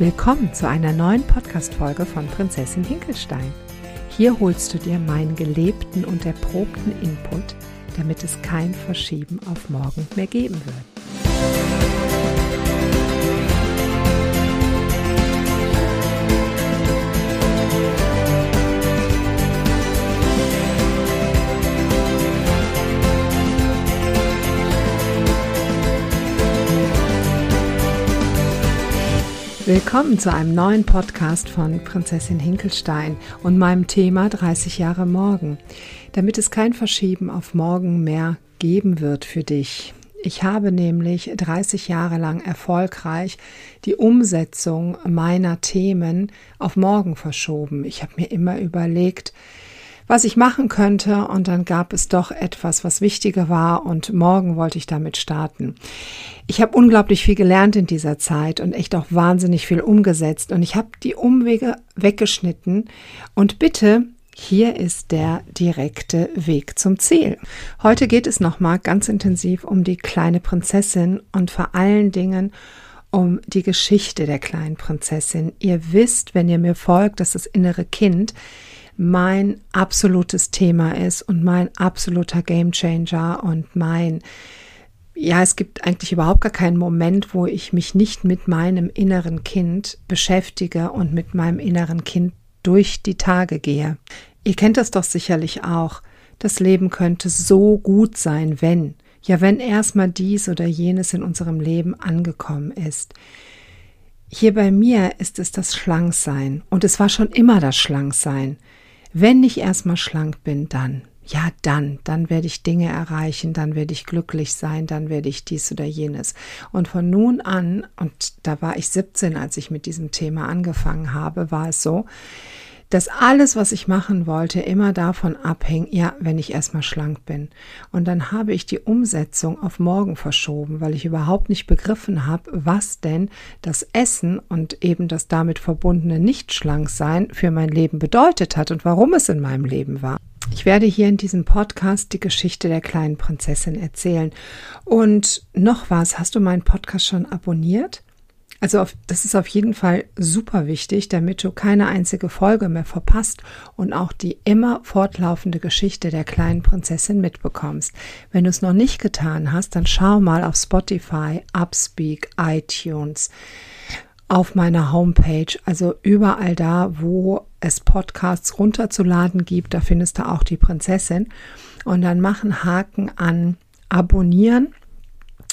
Willkommen zu einer neuen Podcast-Folge von Prinzessin Hinkelstein. Hier holst du dir meinen gelebten und erprobten Input, damit es kein Verschieben auf morgen mehr geben wird. Willkommen zu einem neuen Podcast von Prinzessin Hinkelstein und meinem Thema 30 Jahre morgen, damit es kein Verschieben auf morgen mehr geben wird für dich. Ich habe nämlich 30 Jahre lang erfolgreich die Umsetzung meiner Themen auf morgen verschoben. Ich habe mir immer überlegt, was ich machen könnte und dann gab es doch etwas, was wichtiger war und morgen wollte ich damit starten. Ich habe unglaublich viel gelernt in dieser Zeit und echt auch wahnsinnig viel umgesetzt und ich habe die Umwege weggeschnitten und bitte hier ist der direkte Weg zum Ziel. Heute geht es nochmal ganz intensiv um die kleine Prinzessin und vor allen Dingen um die Geschichte der kleinen Prinzessin. Ihr wisst, wenn ihr mir folgt, dass das innere Kind mein absolutes Thema ist und mein absoluter Gamechanger und mein ja, es gibt eigentlich überhaupt gar keinen Moment, wo ich mich nicht mit meinem inneren Kind beschäftige und mit meinem inneren Kind durch die Tage gehe. Ihr kennt das doch sicherlich auch. Das Leben könnte so gut sein, wenn, ja, wenn erstmal dies oder jenes in unserem Leben angekommen ist. Hier bei mir ist es das Schlanksein und es war schon immer das Schlanksein. Wenn ich erstmal schlank bin, dann, ja, dann, dann werde ich Dinge erreichen, dann werde ich glücklich sein, dann werde ich dies oder jenes. Und von nun an, und da war ich 17, als ich mit diesem Thema angefangen habe, war es so, dass alles, was ich machen wollte, immer davon abhing, ja, wenn ich erstmal schlank bin. Und dann habe ich die Umsetzung auf morgen verschoben, weil ich überhaupt nicht begriffen habe, was denn das Essen und eben das damit verbundene Nicht-Schlank-Sein für mein Leben bedeutet hat und warum es in meinem Leben war. Ich werde hier in diesem Podcast die Geschichte der kleinen Prinzessin erzählen. Und noch was, hast du meinen Podcast schon abonniert? Also auf, das ist auf jeden Fall super wichtig, damit du keine einzige Folge mehr verpasst und auch die immer fortlaufende Geschichte der kleinen Prinzessin mitbekommst. Wenn du es noch nicht getan hast, dann schau mal auf Spotify, Upspeak, iTunes, auf meiner Homepage, also überall da, wo es Podcasts runterzuladen gibt, da findest du auch die Prinzessin. Und dann machen Haken an Abonnieren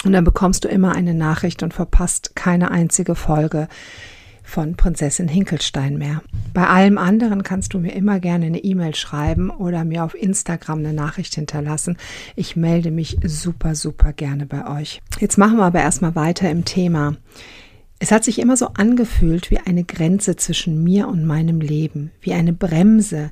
und dann bekommst du immer eine Nachricht und verpasst keine einzige Folge von Prinzessin Hinkelstein mehr. Bei allem anderen kannst du mir immer gerne eine E-Mail schreiben oder mir auf Instagram eine Nachricht hinterlassen. Ich melde mich super, super gerne bei euch. Jetzt machen wir aber erstmal weiter im Thema. Es hat sich immer so angefühlt wie eine Grenze zwischen mir und meinem Leben, wie eine Bremse,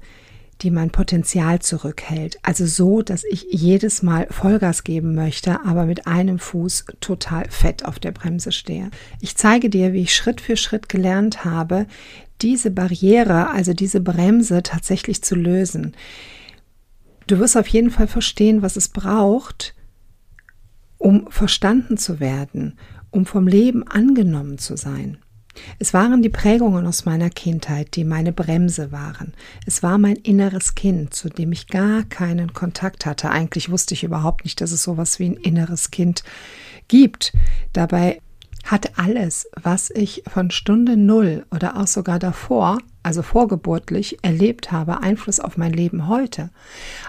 die mein Potenzial zurückhält. Also so, dass ich jedes Mal Vollgas geben möchte, aber mit einem Fuß total fett auf der Bremse stehe. Ich zeige dir, wie ich Schritt für Schritt gelernt habe, diese Barriere, also diese Bremse tatsächlich zu lösen. Du wirst auf jeden Fall verstehen, was es braucht, um verstanden zu werden, um vom Leben angenommen zu sein. Es waren die Prägungen aus meiner Kindheit, die meine Bremse waren. Es war mein inneres Kind, zu dem ich gar keinen Kontakt hatte. Eigentlich wusste ich überhaupt nicht, dass es sowas wie ein inneres Kind gibt. Dabei hat alles, was ich von Stunde Null oder auch sogar davor, also vorgeburtlich, erlebt habe, Einfluss auf mein Leben heute.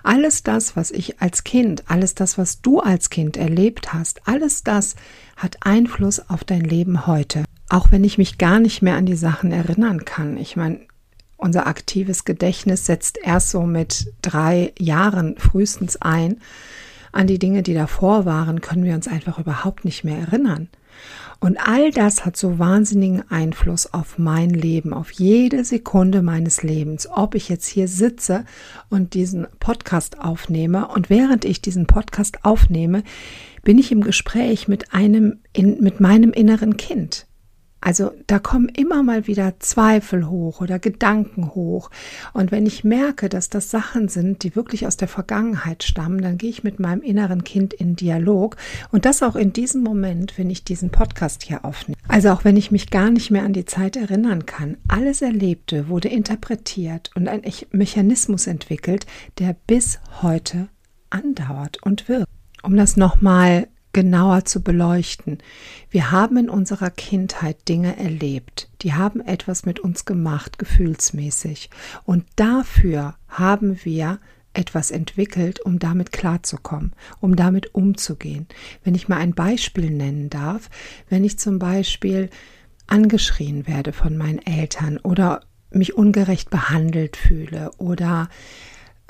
Alles das, was ich als Kind, alles das, was du als Kind erlebt hast, alles das hat Einfluss auf dein Leben heute auch wenn ich mich gar nicht mehr an die Sachen erinnern kann. Ich meine, unser aktives Gedächtnis setzt erst so mit drei Jahren frühestens ein. An die Dinge, die davor waren, können wir uns einfach überhaupt nicht mehr erinnern. Und all das hat so wahnsinnigen Einfluss auf mein Leben, auf jede Sekunde meines Lebens. Ob ich jetzt hier sitze und diesen Podcast aufnehme und während ich diesen Podcast aufnehme, bin ich im Gespräch mit einem, in, mit meinem inneren Kind. Also da kommen immer mal wieder Zweifel hoch oder Gedanken hoch. Und wenn ich merke, dass das Sachen sind, die wirklich aus der Vergangenheit stammen, dann gehe ich mit meinem inneren Kind in Dialog. Und das auch in diesem Moment, wenn ich diesen Podcast hier aufnehme. Also auch wenn ich mich gar nicht mehr an die Zeit erinnern kann, alles Erlebte wurde interpretiert und ein Mechanismus entwickelt, der bis heute andauert und wirkt. Um das nochmal genauer zu beleuchten. Wir haben in unserer Kindheit Dinge erlebt, die haben etwas mit uns gemacht, gefühlsmäßig. Und dafür haben wir etwas entwickelt, um damit klarzukommen, um damit umzugehen. Wenn ich mal ein Beispiel nennen darf, wenn ich zum Beispiel angeschrien werde von meinen Eltern oder mich ungerecht behandelt fühle oder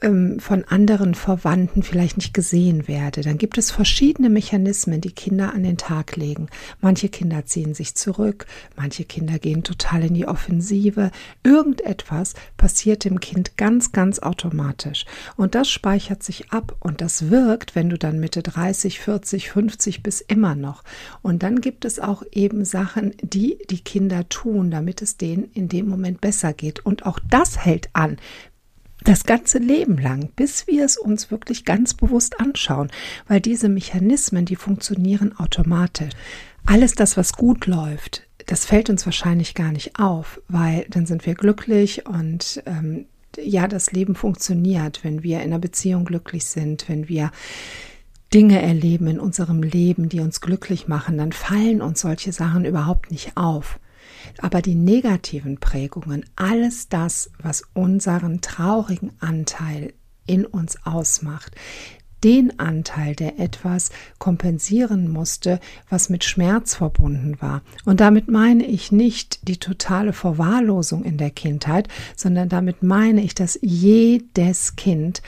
ähm, von anderen Verwandten vielleicht nicht gesehen werde, dann gibt es verschiedene Mechanismen, die Kinder an den Tag legen. Manche Kinder ziehen sich zurück, manche Kinder gehen total in die Offensive. Irgendetwas passiert dem Kind ganz, ganz automatisch. Und das speichert sich ab und das wirkt, wenn du dann Mitte 30, 40, 50 bis immer noch. Und dann gibt es auch eben Sachen, die die Kinder tun, damit es denen in dem Moment besser geht. Und auch das hält an das ganze Leben lang, bis wir es uns wirklich ganz bewusst anschauen, weil diese Mechanismen, die funktionieren automatisch. Alles das, was gut läuft, das fällt uns wahrscheinlich gar nicht auf, weil dann sind wir glücklich und ähm, ja, das Leben funktioniert, wenn wir in einer Beziehung glücklich sind, wenn wir Dinge erleben in unserem Leben, die uns glücklich machen, dann fallen uns solche Sachen überhaupt nicht auf. Aber die negativen Prägungen, alles das, was unseren traurigen Anteil in uns ausmacht, den Anteil, der etwas kompensieren musste, was mit Schmerz verbunden war. Und damit meine ich nicht die totale Verwahrlosung in der Kindheit, sondern damit meine ich, dass jedes Kind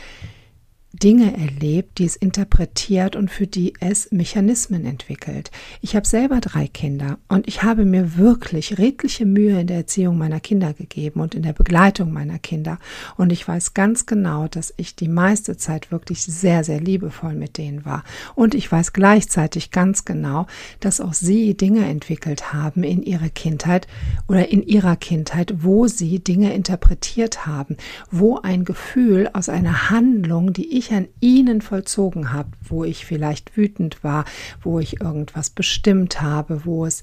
Dinge erlebt, die es interpretiert und für die es Mechanismen entwickelt. Ich habe selber drei Kinder und ich habe mir wirklich redliche Mühe in der Erziehung meiner Kinder gegeben und in der Begleitung meiner Kinder. Und ich weiß ganz genau, dass ich die meiste Zeit wirklich sehr, sehr liebevoll mit denen war. Und ich weiß gleichzeitig ganz genau, dass auch sie Dinge entwickelt haben in ihrer Kindheit oder in ihrer Kindheit, wo sie Dinge interpretiert haben, wo ein Gefühl aus einer Handlung, die ich ich an ihnen vollzogen habe, wo ich vielleicht wütend war, wo ich irgendwas bestimmt habe, wo es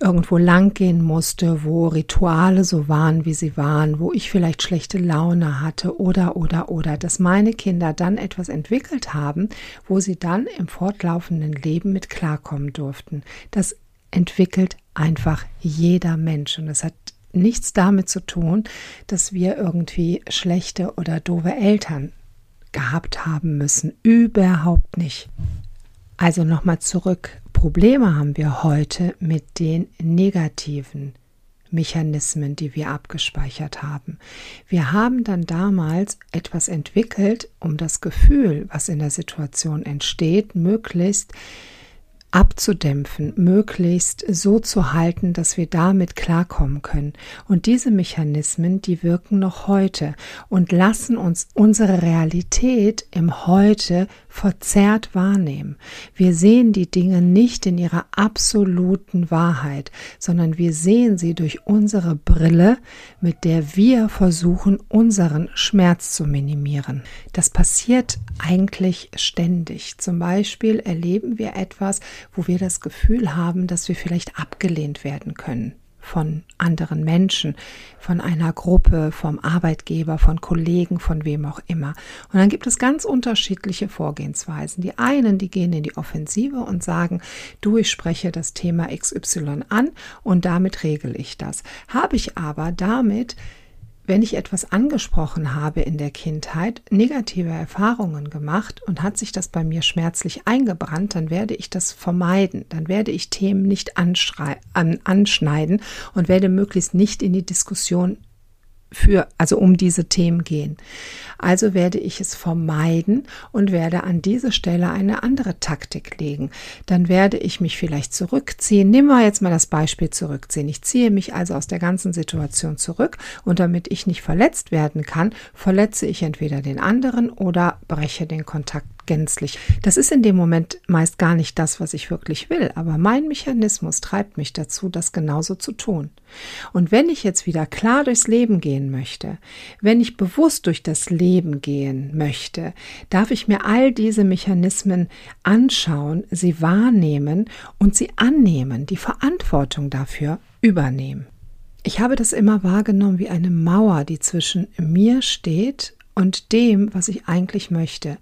irgendwo lang gehen musste, wo Rituale so waren, wie sie waren, wo ich vielleicht schlechte Laune hatte oder oder oder, dass meine Kinder dann etwas entwickelt haben, wo sie dann im fortlaufenden Leben mit klarkommen durften. Das entwickelt einfach jeder Mensch und das hat nichts damit zu tun, dass wir irgendwie schlechte oder doofe Eltern gehabt haben müssen. Überhaupt nicht. Also nochmal zurück. Probleme haben wir heute mit den negativen Mechanismen, die wir abgespeichert haben. Wir haben dann damals etwas entwickelt, um das Gefühl, was in der Situation entsteht, möglichst abzudämpfen, möglichst so zu halten, dass wir damit klarkommen können. Und diese Mechanismen, die wirken noch heute und lassen uns unsere Realität im Heute verzerrt wahrnehmen. Wir sehen die Dinge nicht in ihrer absoluten Wahrheit, sondern wir sehen sie durch unsere Brille, mit der wir versuchen, unseren Schmerz zu minimieren. Das passiert eigentlich ständig. Zum Beispiel erleben wir etwas, wo wir das Gefühl haben, dass wir vielleicht abgelehnt werden können von anderen Menschen, von einer Gruppe, vom Arbeitgeber, von Kollegen, von wem auch immer. Und dann gibt es ganz unterschiedliche Vorgehensweisen. Die einen, die gehen in die Offensive und sagen, du, ich spreche das Thema XY an und damit regel ich das. Habe ich aber damit wenn ich etwas angesprochen habe in der Kindheit, negative Erfahrungen gemacht und hat sich das bei mir schmerzlich eingebrannt, dann werde ich das vermeiden. Dann werde ich Themen nicht an, anschneiden und werde möglichst nicht in die Diskussion für, also um diese Themen gehen. Also werde ich es vermeiden und werde an diese Stelle eine andere Taktik legen. Dann werde ich mich vielleicht zurückziehen. Nehmen wir jetzt mal das Beispiel zurückziehen. Ich ziehe mich also aus der ganzen Situation zurück und damit ich nicht verletzt werden kann, verletze ich entweder den anderen oder breche den Kontakt gänzlich. Das ist in dem Moment meist gar nicht das, was ich wirklich will, aber mein Mechanismus treibt mich dazu, das genauso zu tun. Und wenn ich jetzt wieder klar durchs Leben gehen möchte, wenn ich bewusst durch das Leben gehen möchte, darf ich mir all diese Mechanismen anschauen, sie wahrnehmen und sie annehmen, die Verantwortung dafür übernehmen. Ich habe das immer wahrgenommen wie eine Mauer, die zwischen mir steht und dem, was ich eigentlich möchte.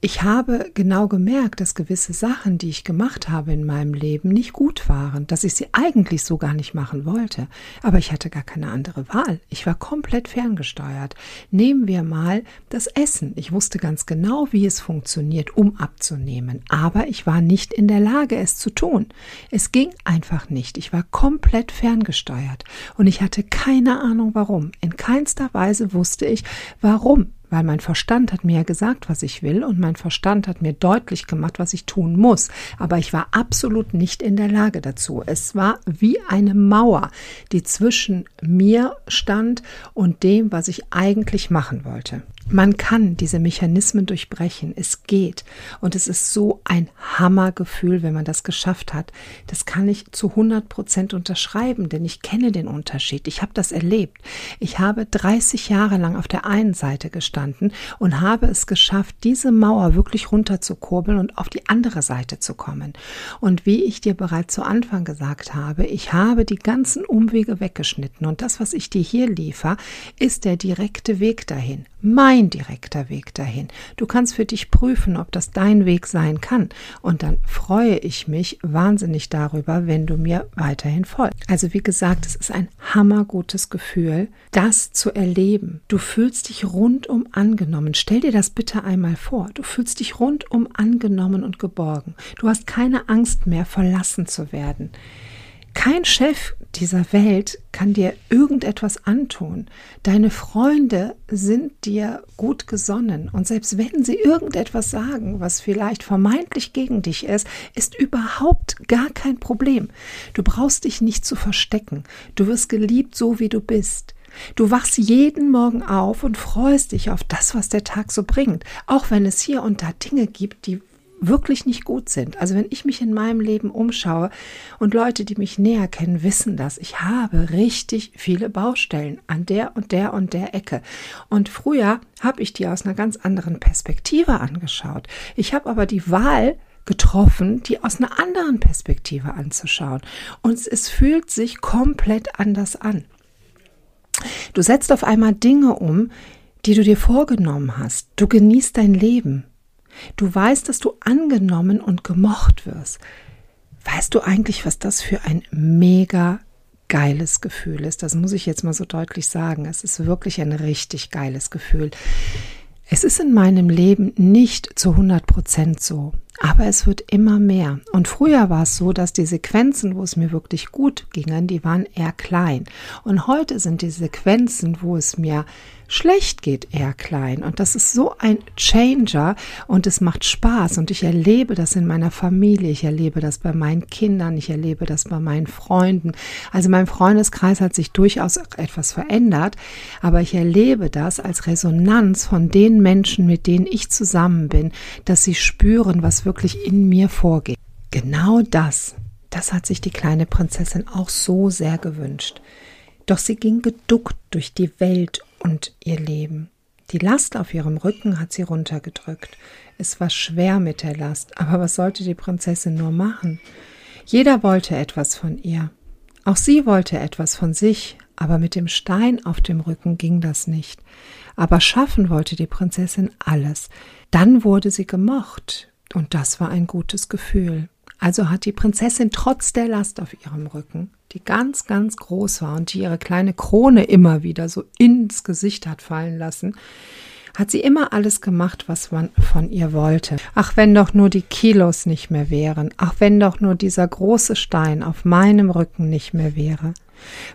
Ich habe genau gemerkt, dass gewisse Sachen, die ich gemacht habe in meinem Leben, nicht gut waren, dass ich sie eigentlich so gar nicht machen wollte. Aber ich hatte gar keine andere Wahl. Ich war komplett ferngesteuert. Nehmen wir mal das Essen. Ich wusste ganz genau, wie es funktioniert, um abzunehmen. Aber ich war nicht in der Lage, es zu tun. Es ging einfach nicht. Ich war komplett ferngesteuert. Und ich hatte keine Ahnung warum. In keinster Weise wusste ich, warum weil mein Verstand hat mir ja gesagt, was ich will und mein Verstand hat mir deutlich gemacht, was ich tun muss. Aber ich war absolut nicht in der Lage dazu. Es war wie eine Mauer, die zwischen mir stand und dem, was ich eigentlich machen wollte. Man kann diese Mechanismen durchbrechen. Es geht. Und es ist so ein Hammergefühl, wenn man das geschafft hat. Das kann ich zu 100 Prozent unterschreiben, denn ich kenne den Unterschied. Ich habe das erlebt. Ich habe 30 Jahre lang auf der einen Seite gestanden und habe es geschafft, diese Mauer wirklich runterzukurbeln und auf die andere Seite zu kommen. Und wie ich dir bereits zu Anfang gesagt habe, ich habe die ganzen Umwege weggeschnitten und das, was ich dir hier liefere, ist der direkte Weg dahin mein direkter Weg dahin. Du kannst für dich prüfen, ob das dein Weg sein kann. Und dann freue ich mich wahnsinnig darüber, wenn du mir weiterhin folgst. Also wie gesagt, es ist ein hammergutes Gefühl, das zu erleben. Du fühlst dich rundum angenommen. Stell dir das bitte einmal vor. Du fühlst dich rundum angenommen und geborgen. Du hast keine Angst mehr, verlassen zu werden. Kein Chef dieser Welt kann dir irgendetwas antun. Deine Freunde sind dir gut gesonnen. Und selbst wenn sie irgendetwas sagen, was vielleicht vermeintlich gegen dich ist, ist überhaupt gar kein Problem. Du brauchst dich nicht zu verstecken. Du wirst geliebt, so wie du bist. Du wachst jeden Morgen auf und freust dich auf das, was der Tag so bringt, auch wenn es hier und da Dinge gibt, die wirklich nicht gut sind. Also wenn ich mich in meinem Leben umschaue und Leute, die mich näher kennen, wissen das. Ich habe richtig viele Baustellen an der und der und der Ecke. Und früher habe ich die aus einer ganz anderen Perspektive angeschaut. Ich habe aber die Wahl getroffen, die aus einer anderen Perspektive anzuschauen. Und es fühlt sich komplett anders an. Du setzt auf einmal Dinge um, die du dir vorgenommen hast. Du genießt dein Leben. Du weißt, dass du angenommen und gemocht wirst. Weißt du eigentlich, was das für ein mega geiles Gefühl ist? Das muss ich jetzt mal so deutlich sagen. Es ist wirklich ein richtig geiles Gefühl. Es ist in meinem Leben nicht zu 100 Prozent so, aber es wird immer mehr. Und früher war es so, dass die Sequenzen, wo es mir wirklich gut ging, die waren eher klein. Und heute sind die Sequenzen, wo es mir schlecht geht, eher klein. Und das ist so ein Changer und es macht Spaß. Und ich erlebe das in meiner Familie, ich erlebe das bei meinen Kindern, ich erlebe das bei meinen Freunden. Also mein Freundeskreis hat sich durchaus etwas verändert, aber ich erlebe das als Resonanz von den Menschen, mit denen ich zusammen bin, dass sie spüren, was wirklich in mir vorgeht. Genau das, das hat sich die kleine Prinzessin auch so sehr gewünscht. Doch sie ging geduckt durch die Welt und ihr Leben. Die Last auf ihrem Rücken hat sie runtergedrückt. Es war schwer mit der Last, aber was sollte die Prinzessin nur machen? Jeder wollte etwas von ihr. Auch sie wollte etwas von sich, aber mit dem Stein auf dem Rücken ging das nicht. Aber schaffen wollte die Prinzessin alles. Dann wurde sie gemocht, und das war ein gutes Gefühl. Also hat die Prinzessin trotz der Last auf ihrem Rücken die ganz, ganz groß war und die ihre kleine Krone immer wieder so ins Gesicht hat fallen lassen, hat sie immer alles gemacht, was man von ihr wollte. Ach, wenn doch nur die Kilos nicht mehr wären, ach, wenn doch nur dieser große Stein auf meinem Rücken nicht mehr wäre.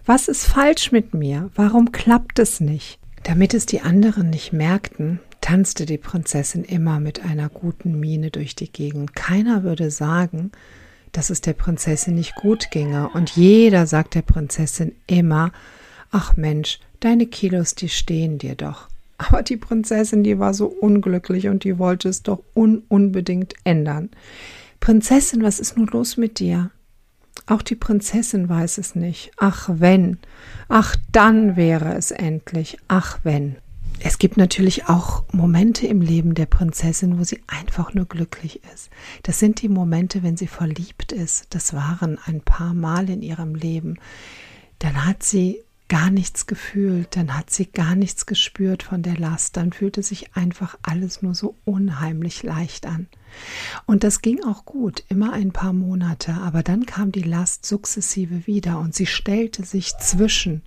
Was ist falsch mit mir? Warum klappt es nicht? Damit es die anderen nicht merkten, tanzte die Prinzessin immer mit einer guten Miene durch die Gegend. Keiner würde sagen, dass es der Prinzessin nicht gut ginge, und jeder sagt der Prinzessin immer Ach Mensch, deine Kilos, die stehen dir doch. Aber die Prinzessin, die war so unglücklich und die wollte es doch un unbedingt ändern. Prinzessin, was ist nun los mit dir? Auch die Prinzessin weiß es nicht. Ach wenn, ach dann wäre es endlich, ach wenn. Es gibt natürlich auch Momente im Leben der Prinzessin, wo sie einfach nur glücklich ist. Das sind die Momente, wenn sie verliebt ist. Das waren ein paar Mal in ihrem Leben. Dann hat sie gar nichts gefühlt, dann hat sie gar nichts gespürt von der Last, dann fühlte sich einfach alles nur so unheimlich leicht an. Und das ging auch gut, immer ein paar Monate, aber dann kam die Last sukzessive wieder und sie stellte sich zwischen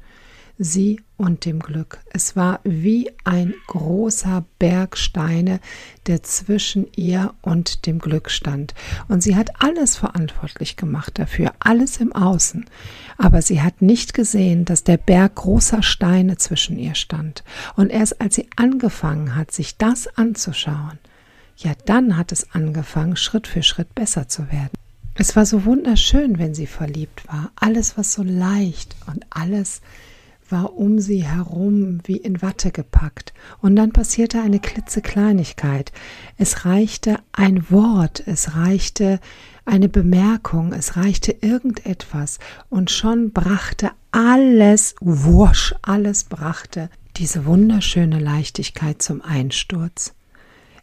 sie und dem Glück. Es war wie ein großer Berg Steine, der zwischen ihr und dem Glück stand. Und sie hat alles verantwortlich gemacht dafür, alles im Außen. Aber sie hat nicht gesehen, dass der Berg großer Steine zwischen ihr stand. Und erst als sie angefangen hat, sich das anzuschauen, ja, dann hat es angefangen, Schritt für Schritt besser zu werden. Es war so wunderschön, wenn sie verliebt war. Alles war so leicht und alles war um sie herum wie in Watte gepackt. Und dann passierte eine klitzekleinigkeit. Es reichte ein Wort, es reichte eine Bemerkung, es reichte irgendetwas und schon brachte alles, wusch, alles brachte diese wunderschöne Leichtigkeit zum Einsturz.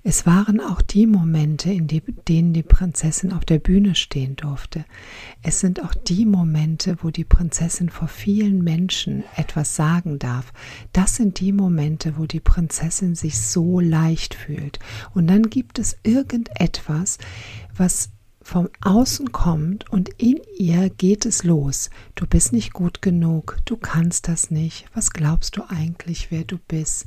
Es waren auch die Momente, in denen die Prinzessin auf der Bühne stehen durfte. Es sind auch die Momente, wo die Prinzessin vor vielen Menschen etwas sagen darf. Das sind die Momente, wo die Prinzessin sich so leicht fühlt. Und dann gibt es irgendetwas, was vom Außen kommt und in ihr geht es los. Du bist nicht gut genug, du kannst das nicht. Was glaubst du eigentlich, wer du bist?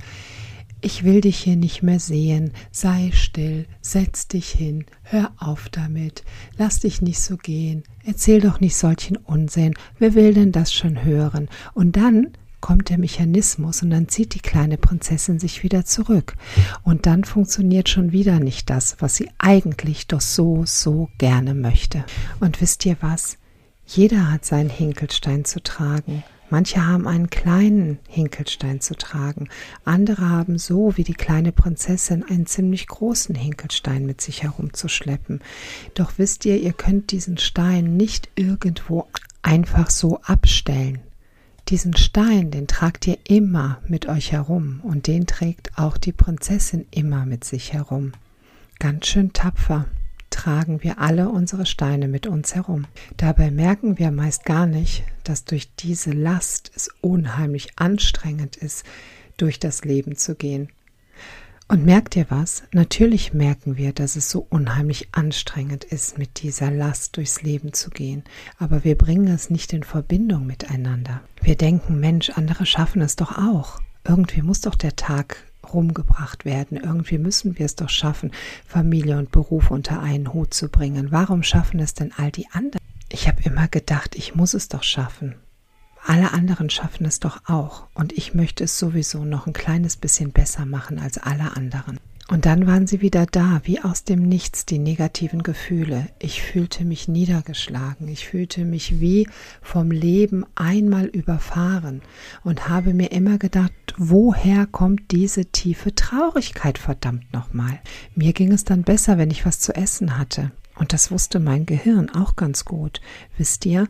Ich will dich hier nicht mehr sehen, sei still, setz dich hin, hör auf damit, lass dich nicht so gehen, erzähl doch nicht solchen Unsinn, wer will denn das schon hören? Und dann kommt der Mechanismus und dann zieht die kleine Prinzessin sich wieder zurück. Und dann funktioniert schon wieder nicht das, was sie eigentlich doch so, so gerne möchte. Und wisst ihr was? Jeder hat seinen Hinkelstein zu tragen. Manche haben einen kleinen Hinkelstein zu tragen, andere haben so wie die kleine Prinzessin einen ziemlich großen Hinkelstein mit sich herumzuschleppen. Doch wisst ihr, ihr könnt diesen Stein nicht irgendwo einfach so abstellen. Diesen Stein, den tragt ihr immer mit euch herum und den trägt auch die Prinzessin immer mit sich herum. Ganz schön tapfer tragen wir alle unsere Steine mit uns herum. Dabei merken wir meist gar nicht, dass durch diese Last es unheimlich anstrengend ist, durch das Leben zu gehen. Und merkt ihr was? Natürlich merken wir, dass es so unheimlich anstrengend ist, mit dieser Last durchs Leben zu gehen. Aber wir bringen es nicht in Verbindung miteinander. Wir denken, Mensch, andere schaffen es doch auch. Irgendwie muss doch der Tag rumgebracht werden. Irgendwie müssen wir es doch schaffen, Familie und Beruf unter einen Hut zu bringen. Warum schaffen es denn all die anderen? Ich habe immer gedacht, ich muss es doch schaffen. Alle anderen schaffen es doch auch und ich möchte es sowieso noch ein kleines bisschen besser machen als alle anderen. Und dann waren sie wieder da, wie aus dem Nichts, die negativen Gefühle. Ich fühlte mich niedergeschlagen, ich fühlte mich wie vom Leben einmal überfahren und habe mir immer gedacht, woher kommt diese tiefe Traurigkeit, verdammt nochmal. Mir ging es dann besser, wenn ich was zu essen hatte. Und das wusste mein Gehirn auch ganz gut. Wisst ihr,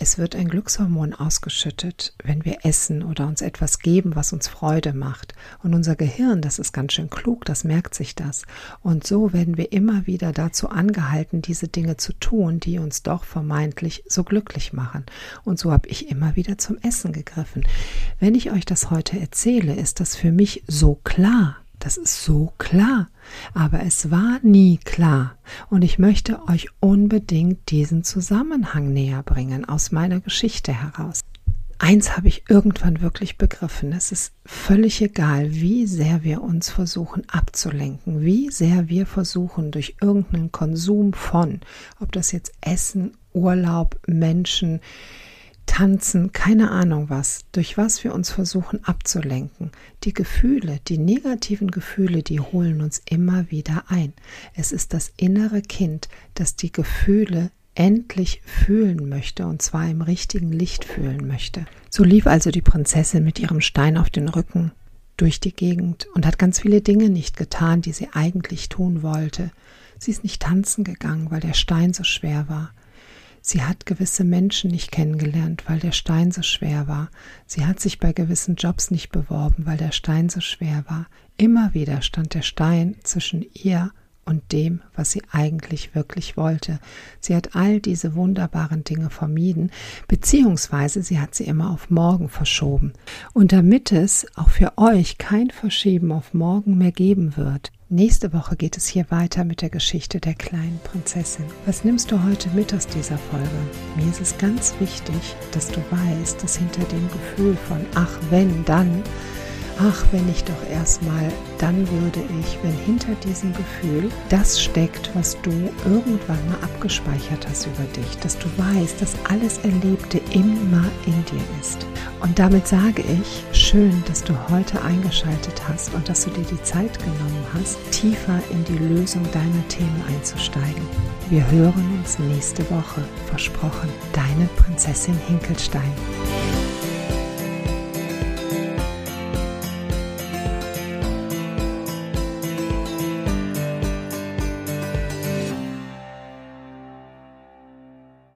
es wird ein Glückshormon ausgeschüttet, wenn wir essen oder uns etwas geben, was uns Freude macht. Und unser Gehirn, das ist ganz schön klug, das merkt sich das. Und so werden wir immer wieder dazu angehalten, diese Dinge zu tun, die uns doch vermeintlich so glücklich machen. Und so habe ich immer wieder zum Essen gegriffen. Wenn ich euch das heute erzähle, ist das für mich so klar. Das ist so klar. Aber es war nie klar. Und ich möchte euch unbedingt diesen Zusammenhang näher bringen aus meiner Geschichte heraus. Eins habe ich irgendwann wirklich begriffen. Es ist völlig egal, wie sehr wir uns versuchen abzulenken, wie sehr wir versuchen durch irgendeinen Konsum von, ob das jetzt Essen, Urlaub, Menschen, Tanzen, keine Ahnung was, durch was wir uns versuchen abzulenken. Die Gefühle, die negativen Gefühle, die holen uns immer wieder ein. Es ist das innere Kind, das die Gefühle endlich fühlen möchte und zwar im richtigen Licht fühlen möchte. So lief also die Prinzessin mit ihrem Stein auf den Rücken durch die Gegend und hat ganz viele Dinge nicht getan, die sie eigentlich tun wollte. Sie ist nicht tanzen gegangen, weil der Stein so schwer war. Sie hat gewisse Menschen nicht kennengelernt, weil der Stein so schwer war. Sie hat sich bei gewissen Jobs nicht beworben, weil der Stein so schwer war. Immer wieder stand der Stein zwischen ihr und dem, was sie eigentlich wirklich wollte. Sie hat all diese wunderbaren Dinge vermieden, beziehungsweise sie hat sie immer auf morgen verschoben. Und damit es auch für euch kein Verschieben auf morgen mehr geben wird, Nächste Woche geht es hier weiter mit der Geschichte der kleinen Prinzessin. Was nimmst du heute mit aus dieser Folge? Mir ist es ganz wichtig, dass du weißt, dass hinter dem Gefühl von ach wenn, dann ach, wenn ich doch erstmal, dann würde ich, wenn hinter diesem Gefühl das steckt, was du irgendwann mal abgespeichert hast über dich, dass du weißt, dass alles Erlebte immer in dir ist. Und damit sage ich, schön, dass du heute eingeschaltet hast und dass du dir die Zeit genommen hast, tiefer in die Lösung deiner Themen einzusteigen. Wir hören uns nächste Woche. Versprochen, deine Prinzessin Hinkelstein.